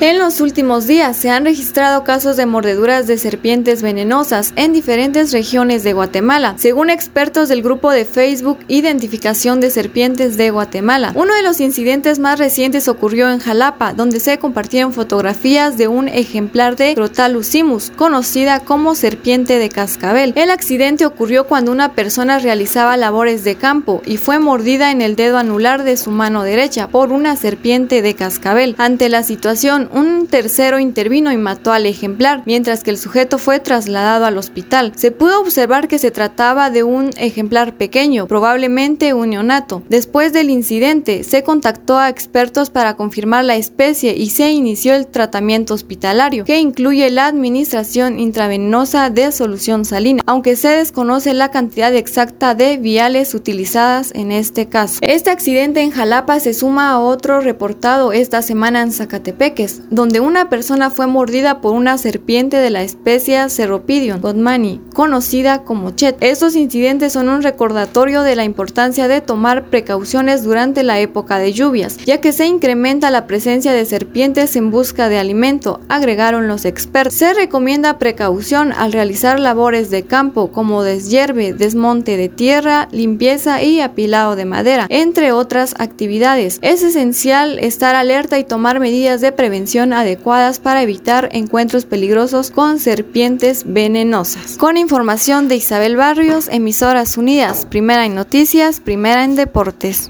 En los últimos días se han registrado casos de mordeduras de serpientes venenosas en diferentes regiones de Guatemala, según expertos del grupo de Facebook Identificación de Serpientes de Guatemala. Uno de los incidentes más recientes ocurrió en Jalapa, donde se compartieron fotografías de un ejemplar de Crotalucimus, conocida como serpiente de cascabel. El accidente ocurrió cuando una persona realizaba labores de campo y fue mordida en el dedo anular de su mano derecha por una serpiente de cascabel. Ante la situación, un tercero intervino y mató al ejemplar, mientras que el sujeto fue trasladado al hospital. Se pudo observar que se trataba de un ejemplar pequeño, probablemente un neonato. Después del incidente, se contactó a expertos para confirmar la especie y se inició el tratamiento hospitalario, que incluye la administración intravenosa de solución salina, aunque se desconoce la cantidad exacta de viales utilizadas en este caso. Este accidente en Jalapa se suma a otro reportado esta semana en Zacatepeques, donde una persona fue mordida por una serpiente de la especie Ceropidion godmani, conocida como Chet. Estos incidentes son un recordatorio de la importancia de tomar precauciones durante la época de lluvias, ya que se incrementa la presencia de serpientes en busca de alimento, agregaron los expertos. Se recomienda precaución al realizar labores de campo como deshierve, desmonte de tierra, limpieza y apilado de madera, entre otras actividades. Es esencial estar alerta y tomar medidas de adecuadas para evitar encuentros peligrosos con serpientes venenosas. Con información de Isabel Barrios, Emisoras Unidas, primera en noticias, primera en deportes.